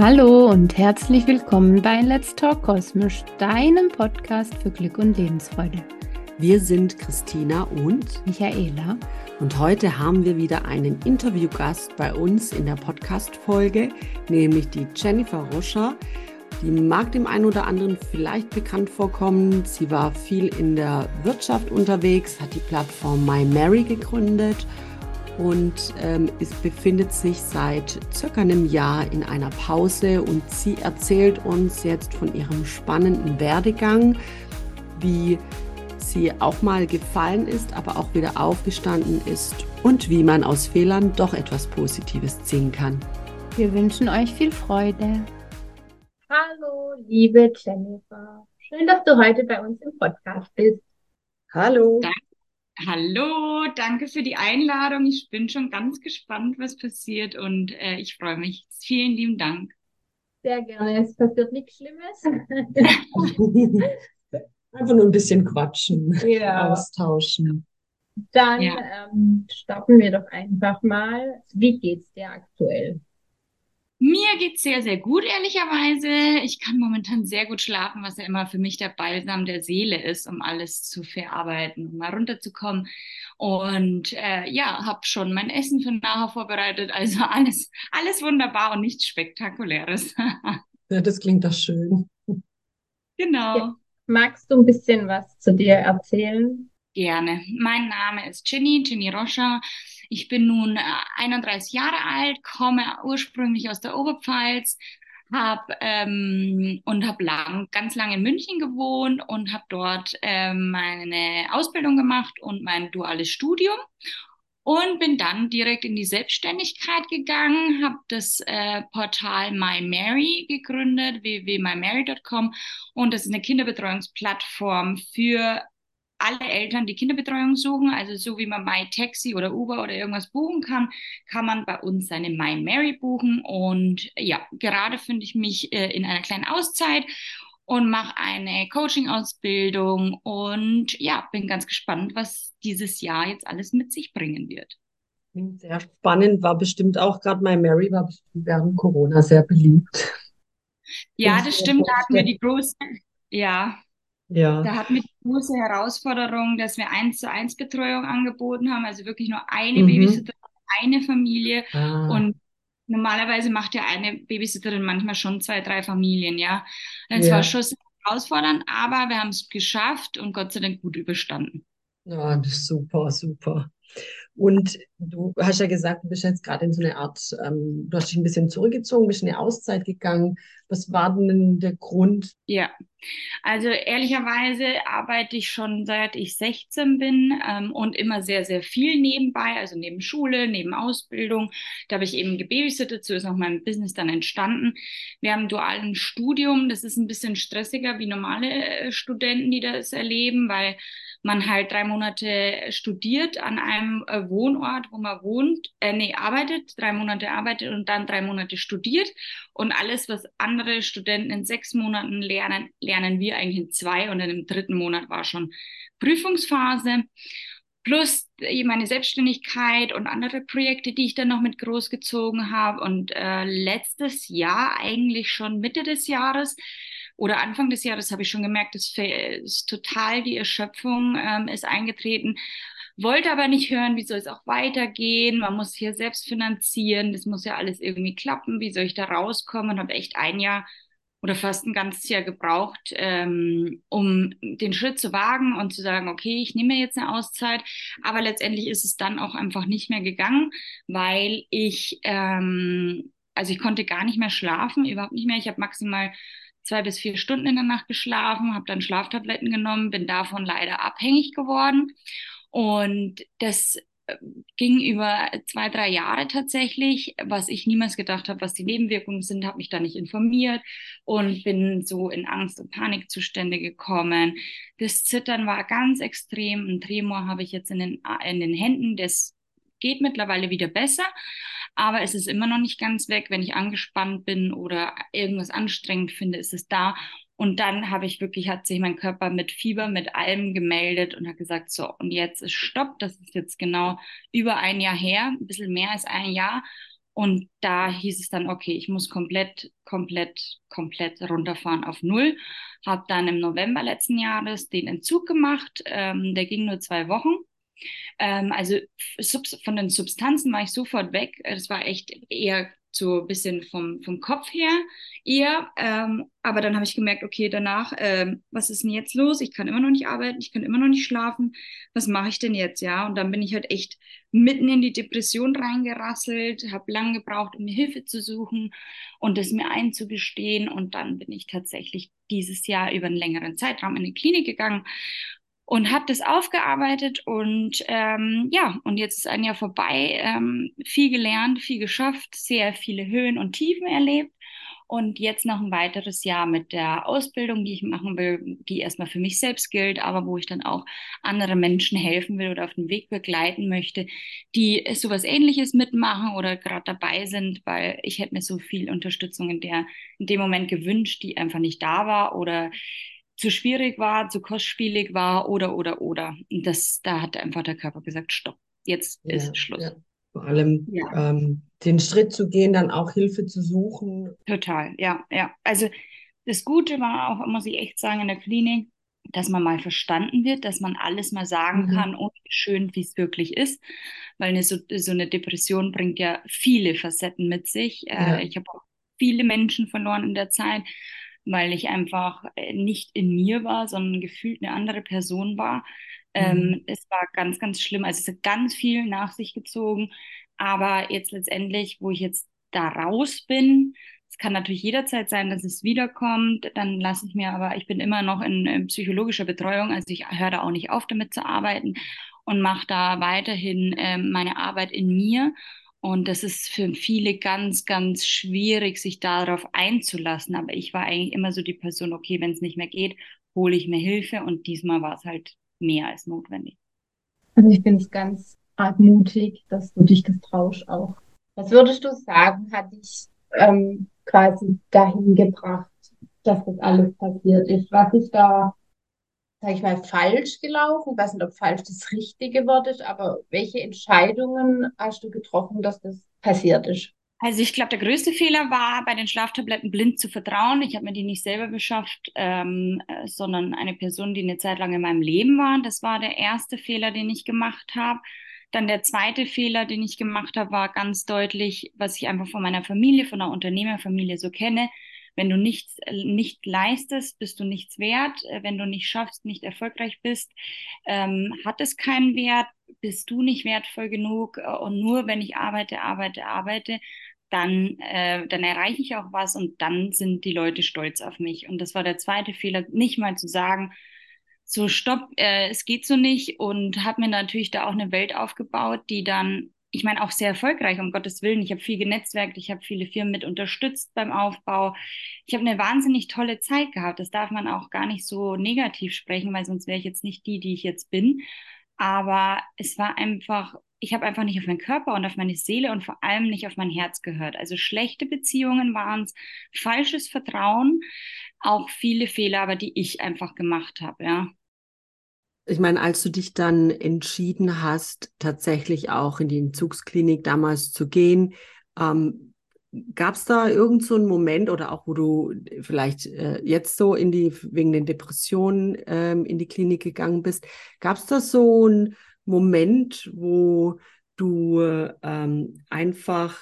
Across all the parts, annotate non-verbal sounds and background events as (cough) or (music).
Hallo und herzlich willkommen bei Let's Talk Kosmisch, deinem Podcast für Glück und Lebensfreude. Wir sind Christina und Michaela. Und heute haben wir wieder einen Interviewgast bei uns in der Podcast-Folge, nämlich die Jennifer Roscher. Die mag dem einen oder anderen vielleicht bekannt vorkommen. Sie war viel in der Wirtschaft unterwegs, hat die Plattform My Mary gegründet und ähm, es befindet sich seit circa einem Jahr in einer Pause und sie erzählt uns jetzt von ihrem spannenden Werdegang, wie sie auch mal gefallen ist, aber auch wieder aufgestanden ist und wie man aus Fehlern doch etwas Positives ziehen kann. Wir wünschen euch viel Freude. Hallo, liebe Jennifer. Schön, dass du heute bei uns im Podcast bist. Hallo. Danke Hallo, danke für die Einladung. Ich bin schon ganz gespannt, was passiert und äh, ich freue mich. Vielen lieben Dank. Sehr gerne. Es passiert nichts Schlimmes. (laughs) Einfach nur ein bisschen quatschen, ja. austauschen. Dann ja. ähm, starten wir doch einfach mal. Wie geht's dir aktuell? Mir geht's sehr, sehr gut, ehrlicherweise. Ich kann momentan sehr gut schlafen, was ja immer für mich der Balsam der Seele ist, um alles zu verarbeiten, um mal runterzukommen. Und äh, ja, habe schon mein Essen für nachher vorbereitet. (laughs) Also alles, alles wunderbar und nichts Spektakuläres. (laughs) ja, das klingt doch schön. Genau. Ja. Magst du ein bisschen was zu dir erzählen? Gerne. Mein Name ist Ginny, Ginny Roscher. Ich bin nun 31 äh, Jahre alt, komme ursprünglich aus der Oberpfalz, hab, ähm, und habe lang, ganz lange in München gewohnt und habe dort ähm, meine Ausbildung gemacht und mein duales Studium und bin dann direkt in die Selbstständigkeit gegangen, habe das äh, Portal MyMary gegründet, www.mymary.com und das ist eine Kinderbetreuungsplattform für alle Eltern, die Kinderbetreuung suchen, also so wie man MyTaxi oder Uber oder irgendwas buchen kann, kann man bei uns seine MyMary buchen. Und ja, gerade finde ich mich äh, in einer kleinen Auszeit und mache eine Coaching-Ausbildung und ja, bin ganz gespannt, was dieses Jahr jetzt alles mit sich bringen wird. Sehr spannend, war bestimmt auch gerade My Mary war bestimmt während Corona sehr beliebt. Ja, das stimmt, da hatten wir die große, ja, ja. Da hatten wir die große Herausforderung, dass wir eins zu eins Betreuung angeboten haben, also wirklich nur eine mhm. Babysitterin, eine Familie. Ah. Und normalerweise macht ja eine Babysitterin manchmal schon zwei, drei Familien, ja. Es ja. war schon herausfordernd, aber wir haben es geschafft und Gott sei Dank gut überstanden. Ja, das ist super, super. Und du hast ja gesagt, du bist jetzt gerade in so eine Art, ähm, du hast dich ein bisschen zurückgezogen, bist in eine Auszeit gegangen. Was war denn der Grund? Ja, also ehrlicherweise arbeite ich schon seit ich 16 bin ähm, und immer sehr, sehr viel nebenbei, also neben Schule, neben Ausbildung. Da habe ich eben gebabysittet, so ist auch mein Business dann entstanden. Wir haben dualen Studium, das ist ein bisschen stressiger wie normale äh, Studenten, die das erleben, weil man halt drei Monate studiert an einem äh, Wohnort, wo man wohnt, äh, nee, arbeitet, drei Monate arbeitet und dann drei Monate studiert. Und alles, was andere Studenten in sechs Monaten lernen, lernen wir eigentlich in zwei und dann im dritten Monat war schon Prüfungsphase. Plus äh, meine Selbstständigkeit und andere Projekte, die ich dann noch mit großgezogen habe. Und äh, letztes Jahr, eigentlich schon Mitte des Jahres, oder Anfang des Jahres habe ich schon gemerkt, es ist total die Erschöpfung ähm, ist eingetreten. Wollte aber nicht hören, wie soll es auch weitergehen? Man muss hier selbst finanzieren, das muss ja alles irgendwie klappen. Wie soll ich da rauskommen? Und habe echt ein Jahr oder fast ein ganzes Jahr gebraucht, ähm, um den Schritt zu wagen und zu sagen, okay, ich nehme jetzt eine Auszeit. Aber letztendlich ist es dann auch einfach nicht mehr gegangen, weil ich, ähm, also ich konnte gar nicht mehr schlafen, überhaupt nicht mehr. Ich habe maximal zwei bis vier Stunden in der Nacht geschlafen, habe dann Schlaftabletten genommen, bin davon leider abhängig geworden. Und das äh, ging über zwei, drei Jahre tatsächlich, was ich niemals gedacht habe, was die Nebenwirkungen sind, habe mich da nicht informiert und bin so in Angst- und Panikzustände gekommen. Das Zittern war ganz extrem. Ein Tremor habe ich jetzt in den, in den Händen. Das geht mittlerweile wieder besser, aber es ist immer noch nicht ganz weg. Wenn ich angespannt bin oder irgendwas anstrengend finde, ist es da. Und dann habe ich wirklich, hat sich mein Körper mit Fieber, mit allem gemeldet und hat gesagt, so, und jetzt ist Stopp. Das ist jetzt genau über ein Jahr her, ein bisschen mehr als ein Jahr. Und da hieß es dann, okay, ich muss komplett, komplett, komplett runterfahren auf Null. Habe dann im November letzten Jahres den Entzug gemacht. Ähm, der ging nur zwei Wochen. Ähm, also von den Substanzen war ich sofort weg. Das war echt eher so ein bisschen vom, vom Kopf her eher. Ähm, aber dann habe ich gemerkt, okay, danach, ähm, was ist denn jetzt los? Ich kann immer noch nicht arbeiten, ich kann immer noch nicht schlafen. Was mache ich denn jetzt? Ja, und dann bin ich halt echt mitten in die Depression reingerasselt, habe lange gebraucht, um mir Hilfe zu suchen und es mir einzugestehen. Und dann bin ich tatsächlich dieses Jahr über einen längeren Zeitraum in die Klinik gegangen und habe das aufgearbeitet und ähm, ja, und jetzt ist ein Jahr vorbei, ähm, viel gelernt, viel geschafft, sehr viele Höhen und Tiefen erlebt und jetzt noch ein weiteres Jahr mit der Ausbildung, die ich machen will, die erstmal für mich selbst gilt, aber wo ich dann auch andere Menschen helfen will oder auf den Weg begleiten möchte, die sowas ähnliches mitmachen oder gerade dabei sind, weil ich hätte mir so viel Unterstützung in der in dem Moment gewünscht, die einfach nicht da war oder zu schwierig war, zu kostspielig war oder, oder, oder. Und das, da hat einfach der Körper gesagt, stopp, jetzt ja, ist Schluss. Ja. Vor allem ja. ähm, den Schritt zu gehen, dann auch Hilfe zu suchen. Total, ja, ja. Also das Gute war auch, muss ich echt sagen, in der Klinik, dass man mal verstanden wird, dass man alles mal sagen mhm. kann, und schön, wie es wirklich ist. Weil eine, so, so eine Depression bringt ja viele Facetten mit sich. Äh, ich habe auch viele Menschen verloren in der Zeit weil ich einfach äh, nicht in mir war, sondern gefühlt eine andere Person war. Ähm, mhm. Ähm, es war ganz, ganz schlimm. Also es hat ganz viel nach sich gezogen. Aber jetzt letztendlich, wo ich jetzt da raus bin, es kann natürlich jederzeit sein, dass es wiederkommt. Dann lasse ich mir aber, ich bin immer noch in, in psychologischer Betreuung, also ich höre da auch nicht auf, damit zu arbeiten und mache da weiterhin äh, meine Arbeit in mir und das ist für viele ganz, ganz schwierig, sich darauf einzulassen. Aber ich war eigentlich immer so die Person, okay, wenn es nicht mehr geht, hole ich mir Hilfe. Und diesmal war es halt mehr als notwendig. Also ich finde es ganz arg mutig, dass du dich das traust auch. Was würdest du sagen, hat dich ähm, quasi dahin gebracht, dass das alles passiert ist? Was ist da sage ich mal, falsch gelaufen? Ich weiß nicht, ob falsch das richtige Wort ist, aber welche Entscheidungen hast du getroffen, dass das passiert ist? Also ich glaube, der größte Fehler war, bei den Schlaftabletten blind zu vertrauen. Ich habe mir die nicht selber beschafft, ähm, äh, sondern eine Person, die eine Zeit lang in meinem Leben war. Das war der erste Fehler, den ich gemacht habe. Dann der zweite Fehler, den ich gemacht habe, war ganz deutlich, was ich einfach von meiner Familie, von der Unternehmerfamilie so kenne. Wenn du nichts äh, nicht leistest, bist du nichts wert. Äh, wenn du nicht schaffst, nicht erfolgreich bist, ähm, hat es keinen Wert, bist du nicht wertvoll genug. Äh, und nur wenn ich arbeite, arbeite, arbeite, dann, äh, dann erreiche ich auch was und dann sind die Leute stolz auf mich. Und das war der zweite Fehler, nicht mal zu sagen, so stopp, äh, es geht so nicht und habe mir natürlich da auch eine Welt aufgebaut, die dann ich meine, auch sehr erfolgreich, um Gottes Willen. Ich habe viel genetzwerkt, ich habe viele Firmen mit unterstützt beim Aufbau. Ich habe eine wahnsinnig tolle Zeit gehabt. Das darf man auch gar nicht so negativ sprechen, weil sonst wäre ich jetzt nicht die, die ich jetzt bin. Aber es war einfach, ich habe einfach nicht auf meinen Körper und auf meine Seele und vor allem nicht auf mein Herz gehört. Also schlechte Beziehungen waren es, falsches Vertrauen, auch viele Fehler, aber die ich einfach gemacht habe, ja. Ich meine, als du dich dann entschieden hast, tatsächlich auch in die Entzugsklinik damals zu gehen, ähm, gab es da irgend so einen Moment oder auch, wo du vielleicht äh, jetzt so in die, wegen den Depressionen ähm, in die Klinik gegangen bist, gab es da so einen Moment, wo du ähm, einfach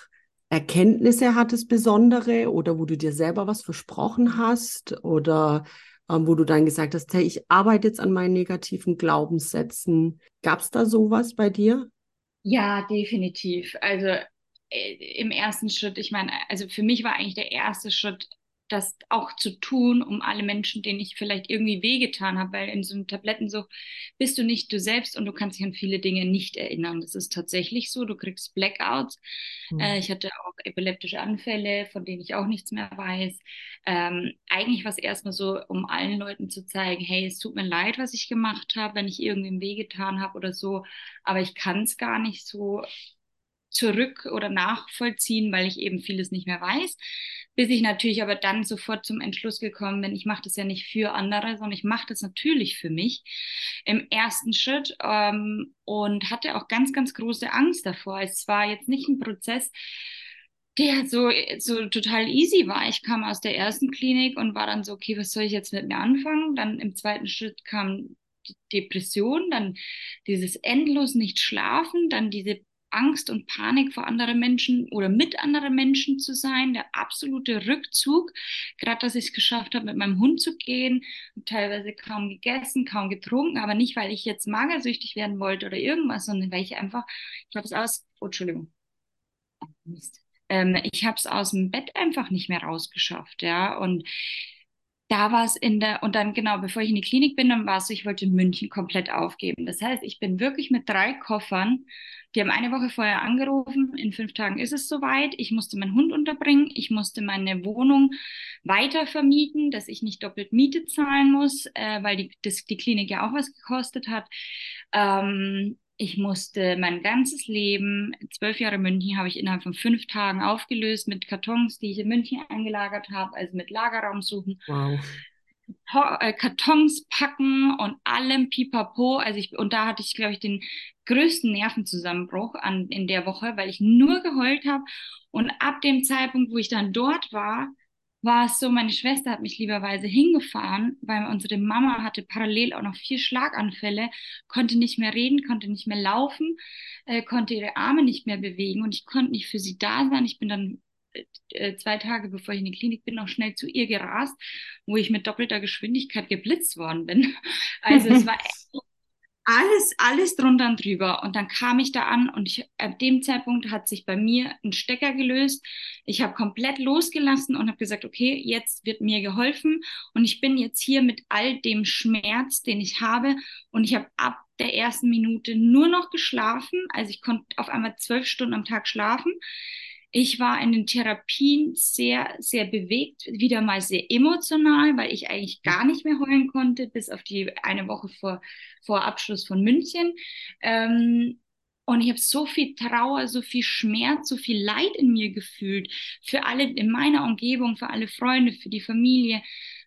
Erkenntnisse hattest, besondere, oder wo du dir selber was versprochen hast oder ähm, wo du dann gesagt hast, hey, ich arbeite jetzt an meinen negativen Glaubenssätzen. Gab es da sowas bei dir? Ja, definitiv. Also äh, im ersten Schritt, ich meine, also für mich war eigentlich der erste Schritt das auch zu tun, um alle Menschen, denen ich vielleicht irgendwie wehgetan habe, weil in so einem Tablettensucht bist du nicht du selbst und du kannst dich an viele Dinge nicht erinnern. Das ist tatsächlich so. Du kriegst Blackouts. Mhm. Äh, ich hatte auch epileptische Anfälle, von denen ich auch nichts mehr weiß. Ähm, eigentlich war es erstmal so, um allen Leuten zu zeigen, hey, es tut mir leid, was ich gemacht habe, wenn ich irgendwem wehgetan habe oder so, aber ich kann es gar nicht so zurück oder nachvollziehen, weil ich eben vieles nicht mehr weiß. Bis ich natürlich aber dann sofort zum Entschluss gekommen bin, ich mache das ja nicht für andere, sondern ich mache das natürlich für mich im ersten Schritt ähm, und hatte auch ganz, ganz große Angst davor. Es war jetzt nicht ein Prozess, der so, so total easy war. Ich kam aus der ersten Klinik und war dann so, okay, was soll ich jetzt mit mir anfangen? Dann im zweiten Schritt kam Depression, dann dieses endlos nicht schlafen, dann diese Angst und Panik vor anderen Menschen oder mit anderen Menschen zu sein, der absolute Rückzug. Gerade, dass ich es geschafft habe, mit meinem Hund zu gehen, teilweise kaum gegessen, kaum getrunken, aber nicht, weil ich jetzt magersüchtig werden wollte oder irgendwas, sondern weil ich einfach, ich habe es aus, oh, Entschuldigung. Ähm, ich habe es aus dem Bett einfach nicht mehr rausgeschafft, ja, und da war es in der, und dann genau, bevor ich in die Klinik bin, dann war es so, ich wollte München komplett aufgeben. Das heißt, ich bin wirklich mit drei Koffern, die haben eine Woche vorher angerufen, in fünf Tagen ist es soweit. Ich musste meinen Hund unterbringen, ich musste meine Wohnung weiter vermieten, dass ich nicht doppelt Miete zahlen muss, äh, weil die, das, die Klinik ja auch was gekostet hat. Ähm, ich musste mein ganzes Leben, zwölf Jahre München, habe ich innerhalb von fünf Tagen aufgelöst mit Kartons, die ich in München eingelagert habe, also mit Lagerraum suchen. Wow. Äh, Kartons packen und allem pipapo. Also ich, und da hatte ich, glaube ich, den größten Nervenzusammenbruch an, in der Woche, weil ich nur geheult habe. Und ab dem Zeitpunkt, wo ich dann dort war, war es so, meine Schwester hat mich lieberweise hingefahren, weil unsere Mama hatte parallel auch noch vier Schlaganfälle, konnte nicht mehr reden, konnte nicht mehr laufen, äh, konnte ihre Arme nicht mehr bewegen und ich konnte nicht für sie da sein. Ich bin dann äh, äh zwei Tage bevor ich in die Klinik bin, noch schnell zu ihr gerast, wo ich mit doppelter Geschwindigkeit geblitzt worden bin. (laughs) Also es war echt (laughs) alles, alles drunter und drüber. Und dann kam ich da an und ich, ab dem Zeitpunkt hat sich bei mir ein Stecker gelöst. Ich habe komplett losgelassen und habe gesagt, okay, jetzt wird mir geholfen und ich bin jetzt hier mit all dem Schmerz, den ich habe. Und ich habe ab der ersten Minute nur noch geschlafen. Also ich konnte auf einmal zwölf Stunden am Tag schlafen. Ich war in den Therapien sehr, sehr bewegt, wieder mal sehr emotional, weil ich eigentlich gar nicht mehr heulen konnte, bis auf die eine Woche vor, vor Abschluss von München. Ähm, und ich habe so viel Trauer, so viel Schmerz, so viel Leid in mir gefühlt. Für alle in meiner Umgebung, für alle Freunde, für die Familie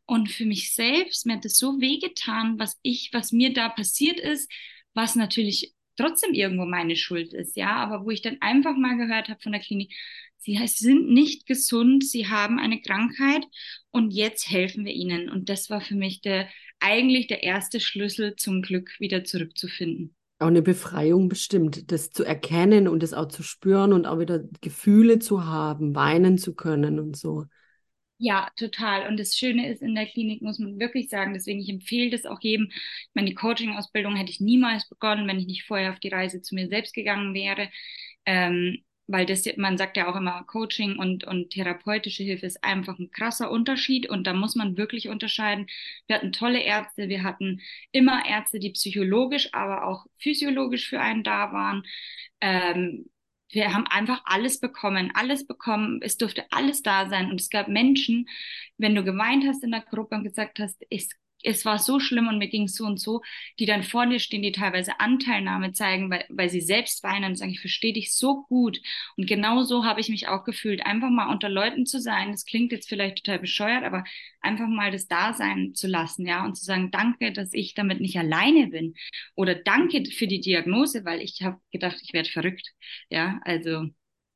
und für mich selbst. Mir hat es so wehgetan, was ich, was mir da passiert ist, was natürlich trotzdem irgendwo meine Schuld ist, ja, aber wo ich dann einfach mal gehört habe von der Klinik, sie sind nicht gesund, sie haben eine Krankheit und jetzt helfen wir ihnen. Und das war für mich der eigentlich der erste Schlüssel zum Glück wieder zurückzufinden. Auch eine Befreiung bestimmt, das zu erkennen und das auch zu spüren und auch wieder Gefühle zu haben, weinen zu können und so. Ja, total. Und das Schöne ist, in der Klinik muss man wirklich sagen, deswegen ich empfehle das auch jedem. Ich meine, die Coaching-Ausbildung hätte ich niemals begonnen, wenn ich nicht vorher auf die Reise zu mir selbst gegangen wäre. Ähm, weil das, man sagt ja auch immer, Coaching und, und therapeutische Hilfe ist einfach ein krasser Unterschied und da muss man wirklich unterscheiden. Wir hatten tolle Ärzte, wir hatten immer Ärzte, die psychologisch, aber auch physiologisch für einen da waren. Ähm, wir haben einfach alles bekommen, alles bekommen. Es durfte alles da sein. Und es gab Menschen, wenn du geweint hast in der Gruppe und gesagt hast, es es war so schlimm und mir ging es so und so, die dann vor dir stehen, die teilweise Anteilnahme zeigen, weil, weil sie selbst weinen und sagen, ich verstehe dich so gut. Und genau so habe ich mich auch gefühlt, einfach mal unter Leuten zu sein. Das klingt jetzt vielleicht total bescheuert, aber einfach mal das Dasein zu lassen, ja, und zu sagen, danke, dass ich damit nicht alleine bin. Oder danke für die Diagnose, weil ich habe gedacht, ich werde verrückt. Ja, also.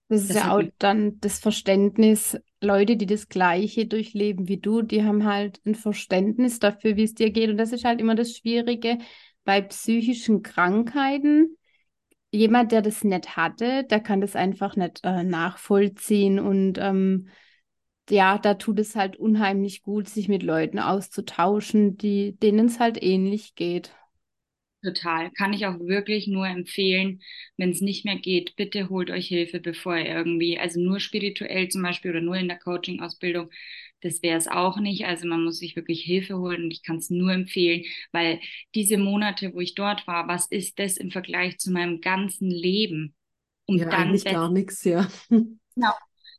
Das ist das ja auch dann das Verständnis, Leute, die das Gleiche durchleben wie du, die haben halt ein Verständnis dafür, wie es dir geht. Und das ist halt immer das Schwierige bei psychischen Krankheiten. Jemand, der das nicht hatte, der kann das einfach nicht äh, nachvollziehen. Und ähm, ja, da tut es halt unheimlich gut, sich mit Leuten auszutauschen, denen es halt ähnlich geht. Total. Kann ich auch wirklich nur empfehlen, wenn es nicht mehr geht, bitte holt euch Hilfe, bevor ihr irgendwie, also nur spirituell zum Beispiel oder nur in der Coaching-Ausbildung, das wäre es auch nicht. Also man muss sich wirklich Hilfe holen und ich kann es nur empfehlen, weil diese Monate, wo ich dort war, was ist das im Vergleich zu meinem ganzen Leben? Um ja, dann eigentlich gar nichts, ja. Genau.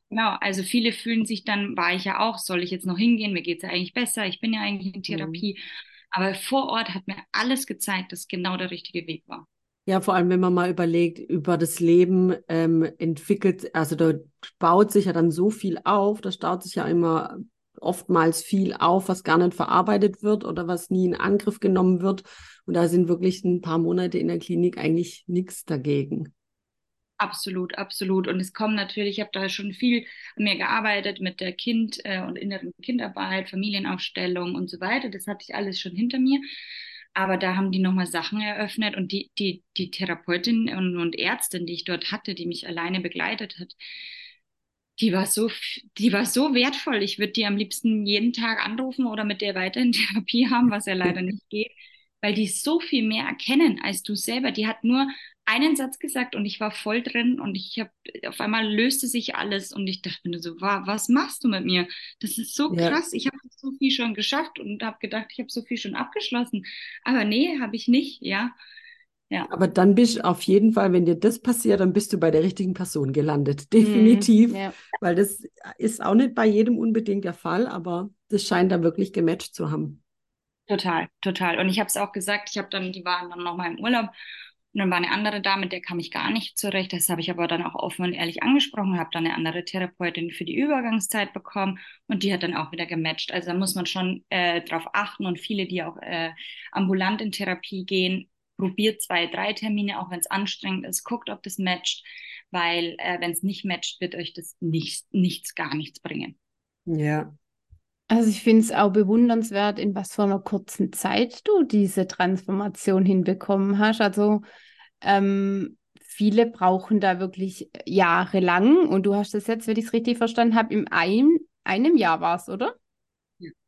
Genau, also viele fühlen sich dann, war ich ja auch, soll ich jetzt noch hingehen? Mir geht es ja eigentlich besser, ich bin ja eigentlich in mhm. Therapie. Mhm. Aber vor Ort hat mir alles gezeigt, dass genau der richtige Weg war. Ja, vor allem, wenn man mal überlegt, über das Leben ähm, entwickelt, also da baut sich ja dann so viel auf, da staut sich ja immer oftmals viel auf, was gar nicht verarbeitet wird oder was nie in Angriff genommen wird. Und da sind wirklich ein paar Monate in der Klinik eigentlich nichts dagegen. Absolut, absolut. Und es kommen natürlich, ich habe da schon viel mehr gearbeitet mit der Kind- äh, und inneren Kindarbeit, Familienaufstellung und so weiter. Das hatte ich alles schon hinter mir. Aber da haben die nochmal Sachen eröffnet und die, die, die Therapeutin und, und Ärztin, die ich dort hatte, die mich alleine begleitet hat, die war so, die war so wertvoll. Ich würde die am liebsten jeden Tag anrufen oder mit der weiterhin (laughs) Therapie haben, was ja leider nicht geht, weil die so viel mehr erkennen als du selber. Die hat nur einen Satz gesagt und ich war voll drin und ich habe auf einmal löste sich alles und ich dachte mir so, was machst du mit mir? Das ist so ja. krass. Ich habe so viel schon geschafft und habe gedacht, ich habe so viel schon abgeschlossen. Aber nee, habe ich nicht, ja. Ja. Aber dann bist du auf jeden Fall, wenn dir das passiert, dann bist du bei der richtigen Person gelandet. Definitiv. Mm, ja. Weil das ist auch nicht bei jedem unbedingt der Fall, aber das scheint da wirklich gematcht zu haben. Total, total. Und ich habe es auch gesagt, ich habe dann, die waren dann nochmal im Urlaub und dann war eine andere da, mit der kam ich gar nicht zurecht. Das habe ich aber dann auch offen und ehrlich angesprochen, habe dann eine andere Therapeutin für die Übergangszeit bekommen und die hat dann auch wieder gematcht. Also da muss man schon äh, drauf achten und viele, die auch äh, ambulant in Therapie gehen, probiert zwei, drei Termine, auch wenn es anstrengend ist, guckt, ob das matcht, weil äh, wenn es nicht matcht, wird euch das nichts, nichts, gar nichts bringen. Ja. Also ich finde es auch bewundernswert, in was für einer kurzen Zeit du diese Transformation hinbekommen hast. Also ähm, viele brauchen da wirklich jahrelang und du hast das jetzt, wenn ich es richtig verstanden habe, in einem, einem Jahr war es, oder?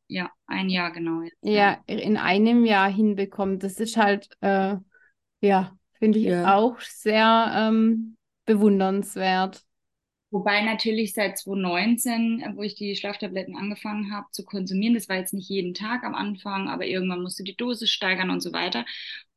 Ja, ein Jahr genau. Jetzt, ja, ja, in einem Jahr hinbekommen. Das ist halt, äh, ja, finde ich ja. auch sehr ähm, bewundernswert. Wobei natürlich seit 2019, wo ich die Schlaftabletten angefangen habe zu konsumieren, das war jetzt nicht jeden Tag am Anfang, aber irgendwann musst du die Dosis steigern und so weiter.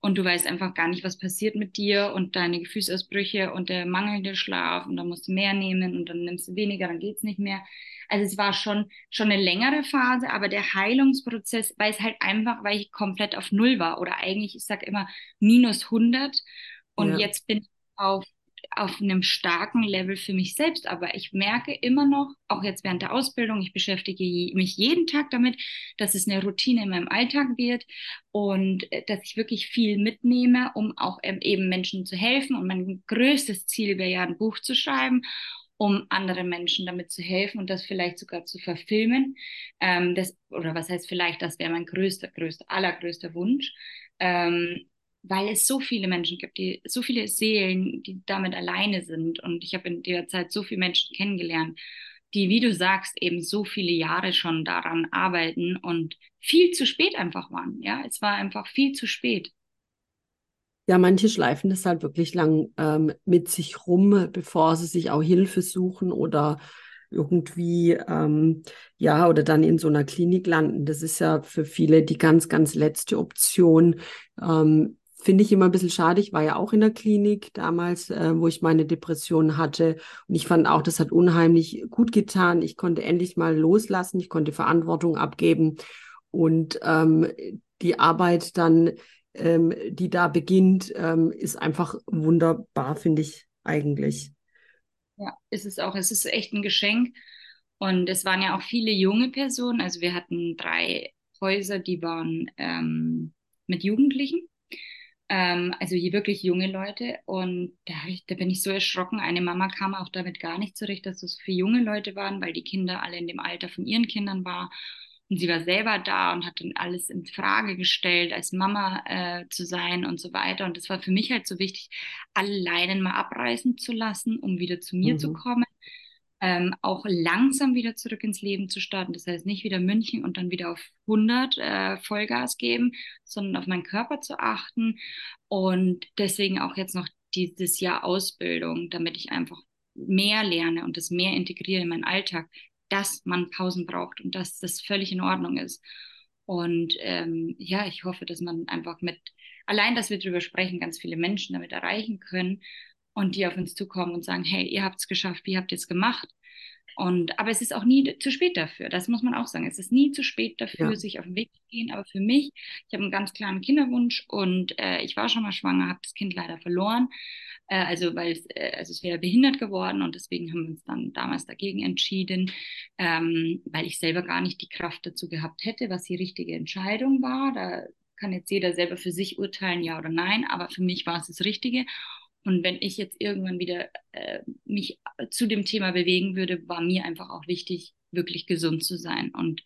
Und du weißt einfach gar nicht, was passiert mit dir und deine Gefühlsausbrüche und der mangelnde Schlaf und dann musst du mehr nehmen und dann nimmst du weniger, dann geht's nicht mehr. Also es war schon, schon eine längere Phase, aber der Heilungsprozess, weil es halt einfach, weil ich komplett auf Null war oder eigentlich, ich sag immer, minus 100 und ja. jetzt bin ich auf auf einem starken Level für mich selbst, aber ich merke immer noch, auch jetzt während der Ausbildung, ich beschäftige mich jeden Tag damit, dass es eine Routine in meinem Alltag wird und äh, dass ich wirklich viel mitnehme, um auch ähm, eben Menschen zu helfen. Und mein größtes Ziel wäre ja, ein Buch zu schreiben um anderen Menschen damit zu helfen und das vielleicht sogar zu verfilmen. Ähm, das, oder was heißt vielleicht, das wäre mein größter, größter, allergrößter Wunsch. Ähm, weil es so viele Menschen gibt, die so viele Seelen, die damit alleine sind. Und ich habe in der Zeit so viele Menschen kennengelernt, die, wie du sagst, eben so viele Jahre schon daran arbeiten und viel zu spät einfach waren. Ja, es war einfach viel zu spät. Ja, manche schleifen das halt wirklich lang ähm, mit sich rum, bevor sie sich auch Hilfe suchen oder irgendwie, ähm, ja, oder dann in so einer Klinik landen. Das ist ja für viele die ganz, ganz letzte Option. Ähm, Finde ich immer ein bisschen schade. Ich war ja auch in der Klinik damals, äh, wo ich meine Depression hatte. Und ich fand auch, das hat unheimlich gut getan. Ich konnte endlich mal loslassen. Ich konnte Verantwortung abgeben. Und ähm, die Arbeit dann, ähm, die da beginnt, ähm, ist einfach wunderbar, finde ich eigentlich. Ja, ist es auch. Es ist echt ein Geschenk. Und es waren ja auch viele junge Personen. Also wir hatten drei Häuser, die waren ähm, mit Jugendlichen ähm, also hier wirklich junge Leute. Und da, ich, da bin ich so erschrocken. Eine Mama kam auch damit gar nicht zurecht, dass es für junge Leute waren, weil die Kinder alle in dem Alter von ihren Kindern waren. Und sie war selber da und hat dann alles in Frage gestellt, als Mama äh, zu sein und so weiter. Und das war für mich halt so wichtig, alle Leinen mal abreißen zu lassen, um wieder zu mir mhm. zu kommen ähm, auch langsam wieder zurück ins Leben zu starten. Das heißt, nicht wieder München und dann wieder auf 100 äh, Vollgas geben, sondern auf meinen Körper zu achten. Und deswegen auch jetzt noch dieses Jahr Ausbildung, damit ich einfach mehr lerne und das mehr integriere in meinen Alltag, dass man Pausen braucht und dass das völlig in Ordnung ist. Und ähm, ja, ich hoffe, dass man einfach mit, allein, dass wir darüber sprechen, ganz viele Menschen damit erreichen können und die auf uns zukommen und sagen, hey, ihr habt es geschafft, wie habt ihr es gemacht? Und, aber es ist auch nie zu spät dafür. Das muss man auch sagen. Es ist nie zu spät dafür, ja. sich auf den Weg zu gehen. Aber für mich, ich habe einen ganz klaren Kinderwunsch und äh, ich war schon mal schwanger, habe das Kind leider verloren. Äh, also, weil es, äh, also es wäre behindert geworden und deswegen haben wir uns dann damals dagegen entschieden, ähm, weil ich selber gar nicht die Kraft dazu gehabt hätte, was die richtige Entscheidung war. Da kann jetzt jeder selber für sich urteilen, ja oder nein, aber für mich war es das Richtige. Und wenn ich jetzt irgendwann wieder äh, mich zu dem Thema bewegen würde, war mir einfach auch wichtig, wirklich gesund zu sein und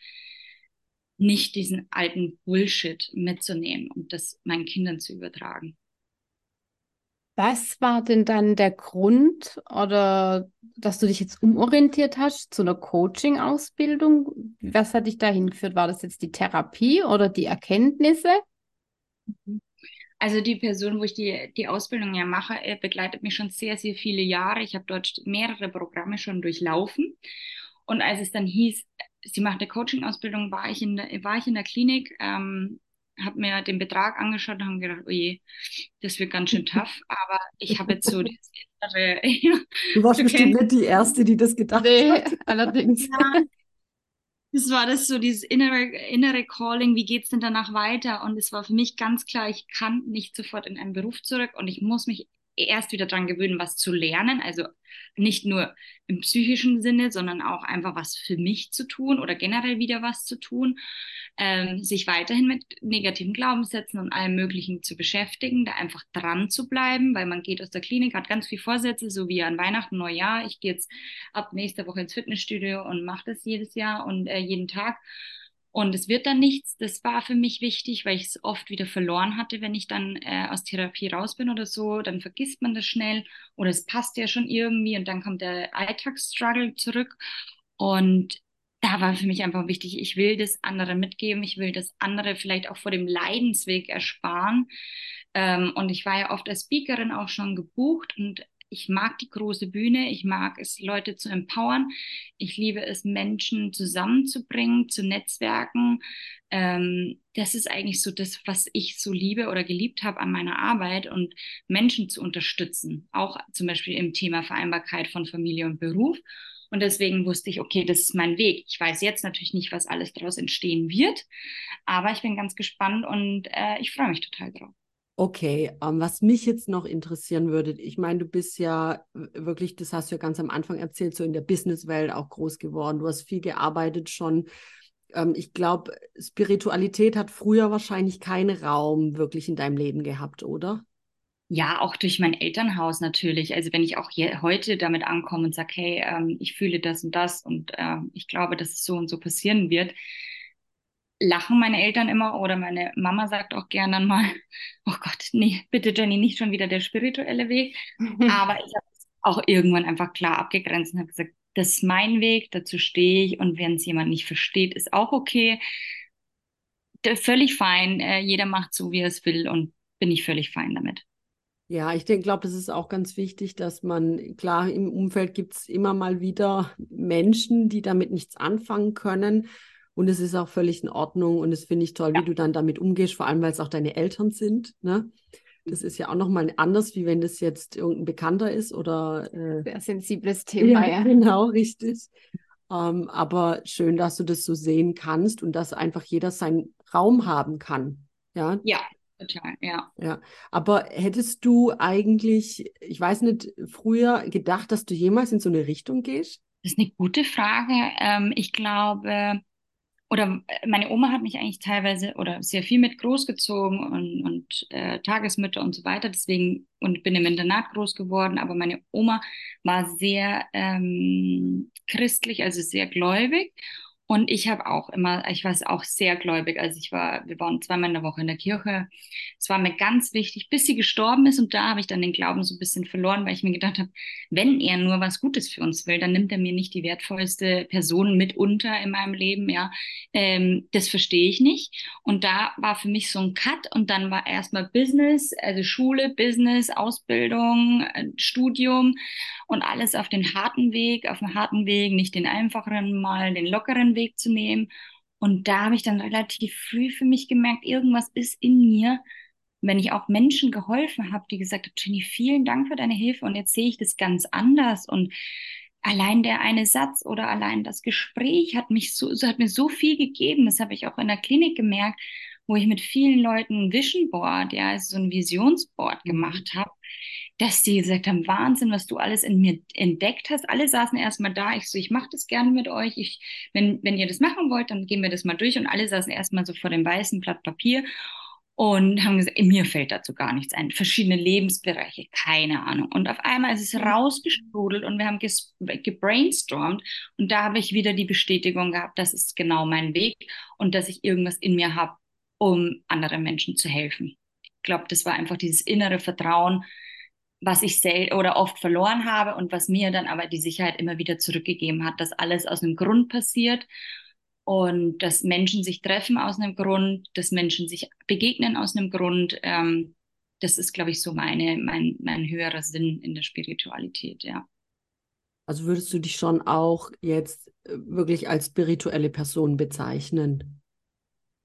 nicht diesen alten Bullshit mitzunehmen und das meinen Kindern zu übertragen. Was war denn dann der Grund oder dass du dich jetzt umorientiert hast zu einer Coaching-Ausbildung? Was hat dich dahin geführt? War das jetzt die Therapie oder die Erkenntnisse? Also die Person, wo ich die, die Ausbildung ja mache, äh, begleitet mich schon sehr, sehr viele Jahre. Ich habe dort mehrere Programme schon durchlaufen. Und als es dann hieß, sie macht eine Coaching-Ausbildung, war ich in der, war ich in der Klinik, ähm, habe mir den Betrag angeschaut und habe gedacht, oh je, das wird ganz schön tough. Aber ich habe jetzt so das innere. du warst (laughs) bestimmt nicht die Erste, die das gedacht nee, hat. allerdings. Ja, das war das so, dieses innere, innere Calling, wie geht's denn danach weiter? Und es war für mich ganz klar, ich kann nicht sofort in einen Beruf zurück und ich muss mich erst wieder dran gewöhnen, was zu lernen. Also nicht nur im psychischen Sinne, sondern auch einfach was für mich zu tun oder generell wieder was zu tun ähm, sich weiterhin mit negativen Glaubenssätzen und allem Möglichen zu beschäftigen, da einfach dran zu bleiben, weil man geht aus der Klinik, hat ganz viele Vorsätze, so wie an Weihnachten, Neujahr. Ich gehe jetzt ab nächster Woche ins Fitnessstudio und mache das jedes Jahr und äh, jeden Tag. Und es wird dann nichts. Das war für mich wichtig, weil ich es oft wieder verloren hatte, wenn ich dann äh, aus Therapie raus bin oder so. Dann vergisst man das schnell oder es passt ja schon irgendwie und dann kommt der Alltagsstruggle zurück. Und da war für mich einfach wichtig, ich will das andere mitgeben, ich will das andere vielleicht auch vor dem Leidensweg ersparen. Ähm, und ich war ja oft als Speakerin auch schon gebucht und ich mag die große Bühne, ich mag es, Leute zu empowern. Ich liebe es, Menschen zusammenzubringen, zu netzwerken. Ähm, das ist eigentlich so das, was ich so liebe oder geliebt habe an meiner Arbeit und Menschen zu unterstützen. Auch zum Beispiel im Thema Vereinbarkeit von Familie und Beruf. Und deswegen wusste ich, okay, das ist mein Weg. Ich weiß jetzt natürlich nicht, was alles daraus entstehen wird, aber ich bin ganz gespannt und äh, ich freue mich total drauf. Okay, ähm, was mich jetzt noch interessieren würde, ich meine, du bist ja wirklich, das hast du ja ganz am Anfang erzählt, so in der Businesswelt auch groß geworden. Du hast viel gearbeitet schon. Ähm, ich glaube, Spiritualität hat früher wahrscheinlich keinen Raum wirklich in deinem Leben gehabt, oder? Ja, auch durch mein Elternhaus natürlich. Also wenn ich auch hier, heute damit ankomme und sage, hey, ähm, ich fühle das und das und äh, ich glaube, dass es so und so passieren wird, lachen meine Eltern immer oder meine Mama sagt auch gerne mal, (laughs) oh Gott, nee, bitte Jenny, nicht schon wieder der spirituelle Weg. (laughs) Aber ich habe es auch irgendwann einfach klar abgegrenzt und habe gesagt, das ist mein Weg, dazu stehe ich und wenn es jemand nicht versteht, ist auch okay. Völlig fein, äh, jeder macht so, wie er es will und bin ich völlig fein damit. Ja, ich denke, glaube, das ist auch ganz wichtig, dass man, klar, im Umfeld gibt es immer mal wieder Menschen, die damit nichts anfangen können. Und es ist auch völlig in Ordnung. Und das finde ich toll, ja. wie du dann damit umgehst, vor allem, weil es auch deine Eltern sind. Ne? Das ist ja auch nochmal anders, wie wenn das jetzt irgendein Bekannter ist oder. Äh, Sehr sensibles Thema, ja. ja. Genau, richtig. Ähm, aber schön, dass du das so sehen kannst und dass einfach jeder seinen Raum haben kann. Ja, ja Total, ja. Ja, aber hättest du eigentlich, ich weiß nicht, früher gedacht, dass du jemals in so eine Richtung gehst? Das ist eine gute Frage. Ähm, ich glaube, oder meine Oma hat mich eigentlich teilweise oder sehr viel mit großgezogen und, und äh, Tagesmütter und so weiter. Deswegen und bin im Internat groß geworden. Aber meine Oma war sehr ähm, christlich, also sehr gläubig. Und ich habe auch immer, ich war auch sehr gläubig. Also ich war, wir waren zweimal in der Woche in der Kirche. Es war mir ganz wichtig, bis sie gestorben ist. Und da habe ich dann den Glauben so ein bisschen verloren, weil ich mir gedacht habe, wenn er nur was Gutes für uns will, dann nimmt er mir nicht die wertvollste Person mit unter in meinem Leben. Ja, ähm, das verstehe ich nicht. Und da war für mich so ein Cut. Und dann war erstmal Business, also Schule, Business, Ausbildung, äh, Studium und alles auf den harten Weg, auf den harten Weg, nicht den einfacheren, mal den lockeren Weg zu nehmen. Und da habe ich dann relativ früh für mich gemerkt, irgendwas ist in mir, wenn ich auch Menschen geholfen habe, die gesagt haben, Jenny, vielen Dank für deine Hilfe und jetzt sehe ich das ganz anders und allein der eine Satz oder allein das Gespräch hat mich so, hat mir so viel gegeben. Das habe ich auch in der Klinik gemerkt, wo ich mit vielen Leuten ein Vision Board, ja, also so ein Visionsboard mhm. gemacht habe dass die gesagt haben, Wahnsinn, was du alles in mir entdeckt hast. Alle saßen erstmal da. Ich so, ich mache das gerne mit euch. Ich, wenn, wenn ihr das machen wollt, dann gehen wir das mal durch. Und alle saßen erstmal so vor dem weißen Blatt Papier. und haben gesagt, mir fällt dazu gar nichts ein. Verschiedene Lebensbereiche, keine Ahnung. Und auf einmal ist es mhm. rausgesprudelt und wir haben gebrainstormt und da habe ich wieder die Bestätigung gehabt, das ist genau mein Weg und dass ich irgendwas in mir habe, um anderen Menschen zu helfen. Ich glaube, das war einfach dieses innere Vertrauen, was ich sel oder oft verloren habe und was mir dann aber die Sicherheit immer wieder zurückgegeben hat, dass alles aus einem Grund passiert und dass Menschen sich treffen aus einem Grund, dass Menschen sich begegnen aus einem Grund. Ähm, das ist, glaube ich, so meine, mein, mein höherer Sinn in der Spiritualität, ja. Also würdest du dich schon auch jetzt äh, wirklich als spirituelle Person bezeichnen?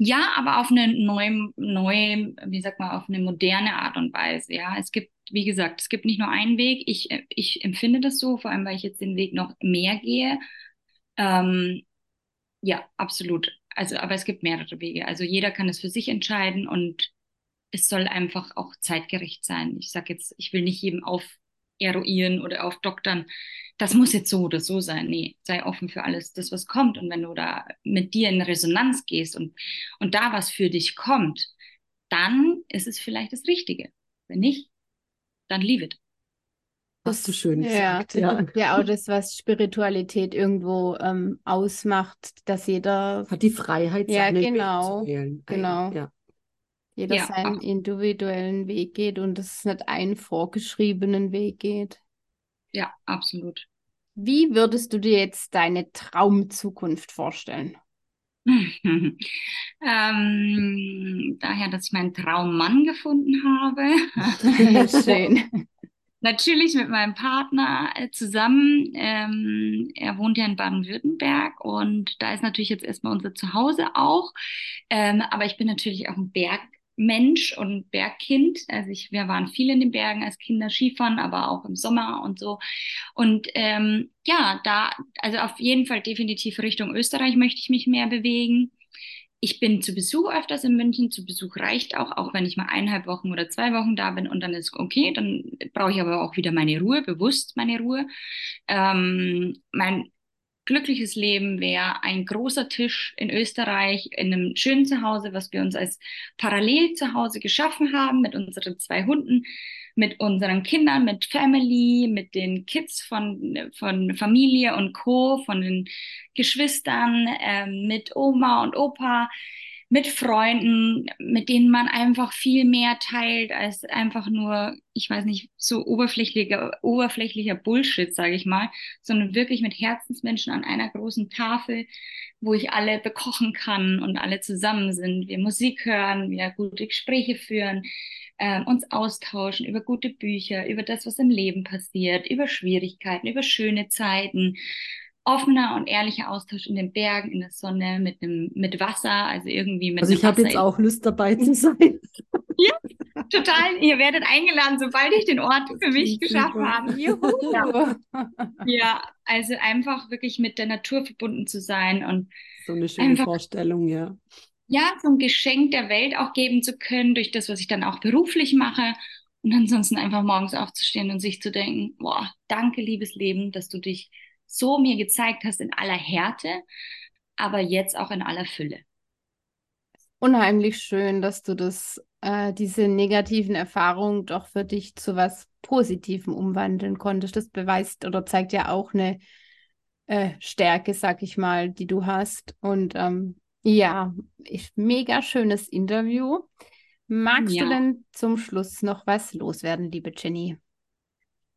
Ja, aber auf eine neue, neue, wie sagt man, auf eine moderne Art und Weise. Ja, es gibt, wie gesagt, es gibt nicht nur einen Weg. Ich, ich empfinde das so, vor allem, weil ich jetzt den Weg noch mehr gehe. Ähm, ja, absolut. Also, aber es gibt mehrere Wege. Also jeder kann es für sich entscheiden und es soll einfach auch zeitgerecht sein. Ich sage jetzt, ich will nicht jedem auferuieren oder aufdoktern, das muss jetzt so oder so sein. Nee, sei offen für alles, das, was kommt. Und wenn du da mit dir in Resonanz gehst und, und da was für dich kommt, dann ist es vielleicht das Richtige. Wenn nicht, dann leave it. Hast du schön ja, gesagt. Ja. ja, auch das, was Spiritualität irgendwo ähm, ausmacht, dass jeder hat die Freiheit, ja, genau, zu wählen. Genau. Ja. Jeder ja, seinen individuellen Weg geht und es nicht einen vorgeschriebenen Weg geht. Ja, absolut. Wie würdest du dir jetzt deine Traumzukunft vorstellen? (laughs) ähm, daher, dass ich meinen Traummann gefunden habe. (laughs) Schön. (laughs) Natürlich mit meinem Partner äh, zusammen. Ähm, er wohnt ja in Baden-Württemberg und da ist natürlich jetzt erstmal unser Zuhause auch. Ähm, aber ich bin natürlich auch ein Bergmensch und Bergkind. Also ich, wir waren viel in den Bergen als Kinder Skifahren, aber auch im Sommer und so. Und ähm, ja, da, also auf jeden Fall definitiv Richtung Österreich möchte ich mich mehr bewegen ich bin zu Besuch öfters in München. Zu Besuch reicht auch, auch wenn ich mal eineinhalb Wochen oder zwei Wochen da bin und dann ist okay. Dann brauche ich aber auch wieder meine Ruhe, bewusst meine Ruhe. Ähm, mein glückliches Leben wäre ein großer Tisch in Österreich in einem schönen Zuhause, was wir uns als Parallelzuhause geschaffen haben mit unseren zwei Hunden mit unseren Kindern, mit Family, mit den Kids von, von Familie und Co., von den Geschwistern, äh, mit Oma und Opa, mit Freunden, mit denen man einfach viel mehr teilt als einfach nur, ich weiß nicht, so oberflächlicher, oberflächlicher Bullshit, sage ich mal, sondern wirklich mit Herzensmenschen an einer großen Tafel, wo ich alle bekochen kann und alle zusammen sind, wir Musik hören, wir gute Gespräche führen, äh, uns austauschen über gute Bücher, über das, was im Leben passiert, über Schwierigkeiten, über schöne Zeiten. Offener und ehrlicher Austausch in den Bergen, in der Sonne, mit einem, mit Wasser, also irgendwie mit. Also ich habe jetzt auch Lust dabei zu (laughs) sein. ja, total. Ihr werdet eingeladen, sobald ich den Ort für mich geschafft habe. Juhu. Ja. ja, also einfach wirklich mit der Natur verbunden zu sein und so eine schöne Vorstellung, ja ja, so ein Geschenk der Welt auch geben zu können, durch das, was ich dann auch beruflich mache. Und ansonsten einfach morgens aufzustehen und sich zu denken, boah, danke, liebes Leben, dass du dich so mir gezeigt hast in aller Härte, aber jetzt auch in aller Fülle. Unheimlich schön, dass du das, äh, diese negativen Erfahrungen doch für dich zu was Positivem umwandeln konntest. Das beweist oder zeigt ja auch eine äh, Stärke, sag ich mal, die du hast. Und ähm, ja, ich, mega schönes Interview. Magst ja. du denn zum Schluss noch was loswerden, liebe Jenny?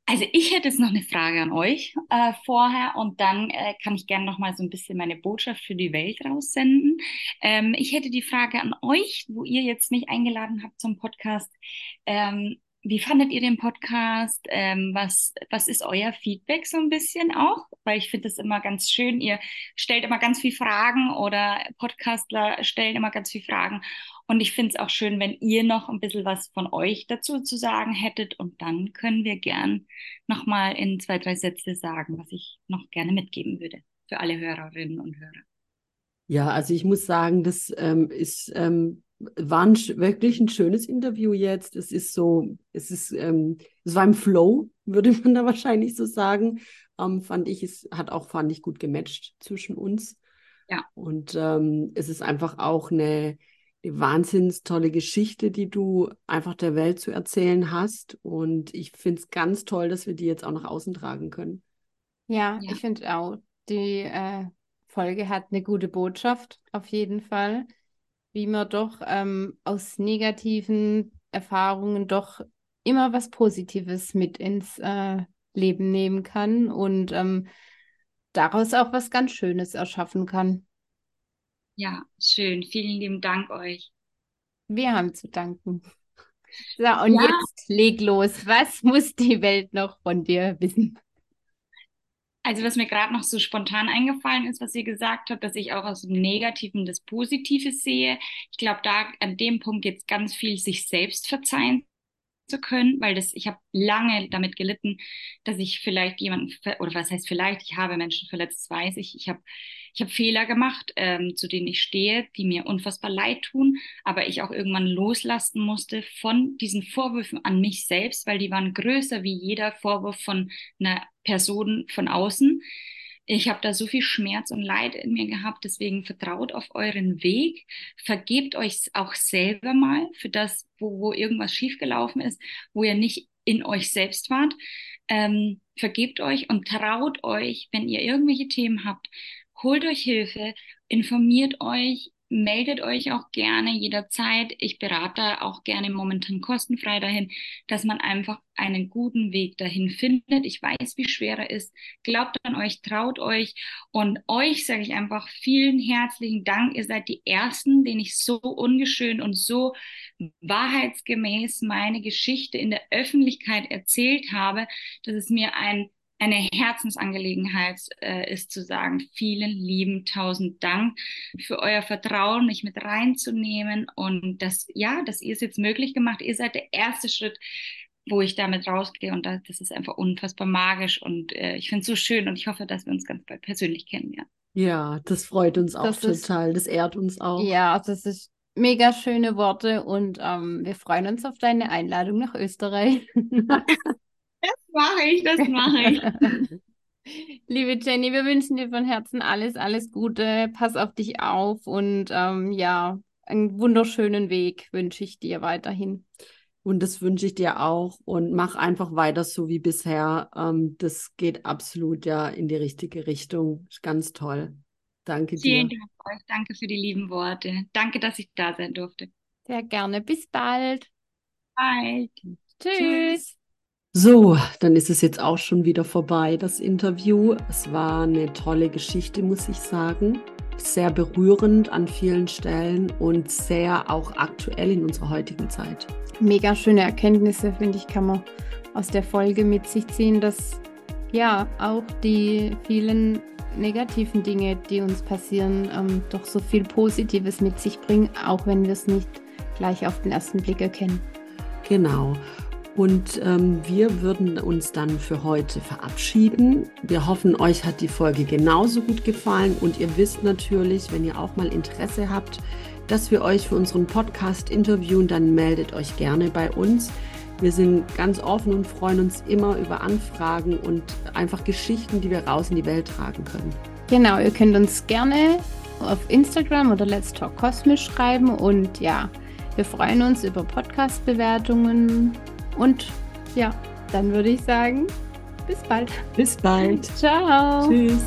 Also ich hätte jetzt noch eine Frage an euch äh, vorher und dann äh, kann ich gerne noch mal so ein bisschen meine Botschaft für die Welt raussenden. Ähm, ich hätte die Frage an euch, wo ihr jetzt mich eingeladen habt zum Podcast. Ähm, wie fandet ihr den Podcast? Ähm, was, was ist euer Feedback so ein bisschen auch? Weil ich finde es immer ganz schön. Ihr stellt immer ganz viele Fragen oder Podcastler stellen immer ganz viele Fragen. Und ich finde es auch schön, wenn ihr noch ein bisschen was von euch dazu zu sagen hättet. Und dann können wir gern nochmal in zwei, drei Sätze sagen, was ich noch gerne mitgeben würde für alle Hörerinnen und Hörer. Ja, also ich muss sagen, das ähm, ist ähm, war ein, wirklich ein schönes Interview jetzt. Es ist so, es ist, ähm, es war im Flow, würde man da (laughs) wahrscheinlich so sagen. Ähm, fand ich, es hat auch, fand ich, gut gematcht zwischen uns. Ja. Und ähm, es ist einfach auch eine, eine wahnsinns tolle Geschichte, die du einfach der Welt zu erzählen hast. Und ich finde es ganz toll, dass wir die jetzt auch nach außen tragen können. Ja, ja. ich finde auch, die äh, Folge hat eine gute Botschaft, auf jeden Fall, wie man doch ähm, aus negativen Erfahrungen doch immer was Positives mit ins äh, Leben nehmen kann und ähm, daraus auch was ganz Schönes erschaffen kann. Ja, schön. Vielen lieben Dank euch. Wir haben zu danken. So, und ja. jetzt leg los. Was muss die Welt noch von dir wissen? Also, was mir gerade noch so spontan eingefallen ist, was ihr gesagt habt, dass ich auch aus dem Negativen das Positive sehe. Ich glaube, da an dem Punkt jetzt ganz viel sich selbst verzeihen zu können, weil das, ich habe lange damit gelitten, dass ich vielleicht jemanden, oder was heißt vielleicht, ich habe Menschen verletzt, das weiß ich. Ich habe ich hab Fehler gemacht, ähm, zu denen ich stehe, die mir unfassbar leid tun, aber ich auch irgendwann loslassen musste von diesen Vorwürfen an mich selbst, weil die waren größer wie jeder Vorwurf von einer Person von außen. Ich habe da so viel Schmerz und Leid in mir gehabt, deswegen vertraut auf euren Weg, vergebt euch auch selber mal für das, wo, wo irgendwas schiefgelaufen ist, wo ihr nicht in euch selbst wart. Ähm, vergebt euch und traut euch, wenn ihr irgendwelche Themen habt, holt euch Hilfe, informiert euch, meldet euch auch gerne jederzeit. Ich berate auch gerne momentan kostenfrei dahin, dass man einfach einen guten Weg dahin findet. Ich weiß, wie schwer er ist. Glaubt an euch, traut euch. Und euch sage ich einfach vielen herzlichen Dank. Ihr seid die Ersten, denen ich so ungeschön und so wahrheitsgemäß meine Geschichte in der Öffentlichkeit erzählt habe, dass es mir ein eine Herzensangelegenheit äh, ist zu sagen, vielen lieben tausend Dank für euer Vertrauen, mich mit reinzunehmen und das, ja, dass ihr es jetzt möglich gemacht. Ihr seid der erste Schritt, wo ich damit rausgehe und das, das ist einfach unfassbar magisch und äh, ich finde es so schön und ich hoffe, dass wir uns ganz bald persönlich kennenlernen. Ja, das freut uns auch das total, ist, das ehrt uns auch. Ja, das ist mega schöne Worte und ähm, wir freuen uns auf deine Einladung nach Österreich. (laughs) Das mache ich, das mache ich. (laughs) Liebe Jenny, wir wünschen dir von Herzen alles, alles Gute. Pass auf dich auf und ähm, ja, einen wunderschönen Weg wünsche ich dir weiterhin. Und das wünsche ich dir auch und mach einfach weiter so wie bisher. Ähm, das geht absolut ja in die richtige Richtung. Ist ganz toll. Danke Vielen dir. Vielen Dank euch. Danke für die lieben Worte. Danke, dass ich da sein durfte. Sehr gerne. Bis bald. Bye. Tschüss. Tschüss. So, dann ist es jetzt auch schon wieder vorbei, das Interview. Es war eine tolle Geschichte, muss ich sagen. Sehr berührend an vielen Stellen und sehr auch aktuell in unserer heutigen Zeit. Mega schöne Erkenntnisse, finde ich, kann man aus der Folge mit sich ziehen, dass ja auch die vielen negativen Dinge, die uns passieren, ähm, doch so viel Positives mit sich bringen, auch wenn wir es nicht gleich auf den ersten Blick erkennen. Genau. Und ähm, wir würden uns dann für heute verabschieden. Wir hoffen, euch hat die Folge genauso gut gefallen und ihr wisst natürlich, wenn ihr auch mal Interesse habt, dass wir euch für unseren Podcast interviewen, dann meldet euch gerne bei uns. Wir sind ganz offen und freuen uns immer über Anfragen und einfach Geschichten, die wir raus in die Welt tragen können. Genau, ihr könnt uns gerne auf Instagram oder Let's Talk Kosmisch schreiben und ja, wir freuen uns über Podcast-Bewertungen und ja, dann würde ich sagen, bis bald. Bis bald. (laughs) Ciao. Tschüss.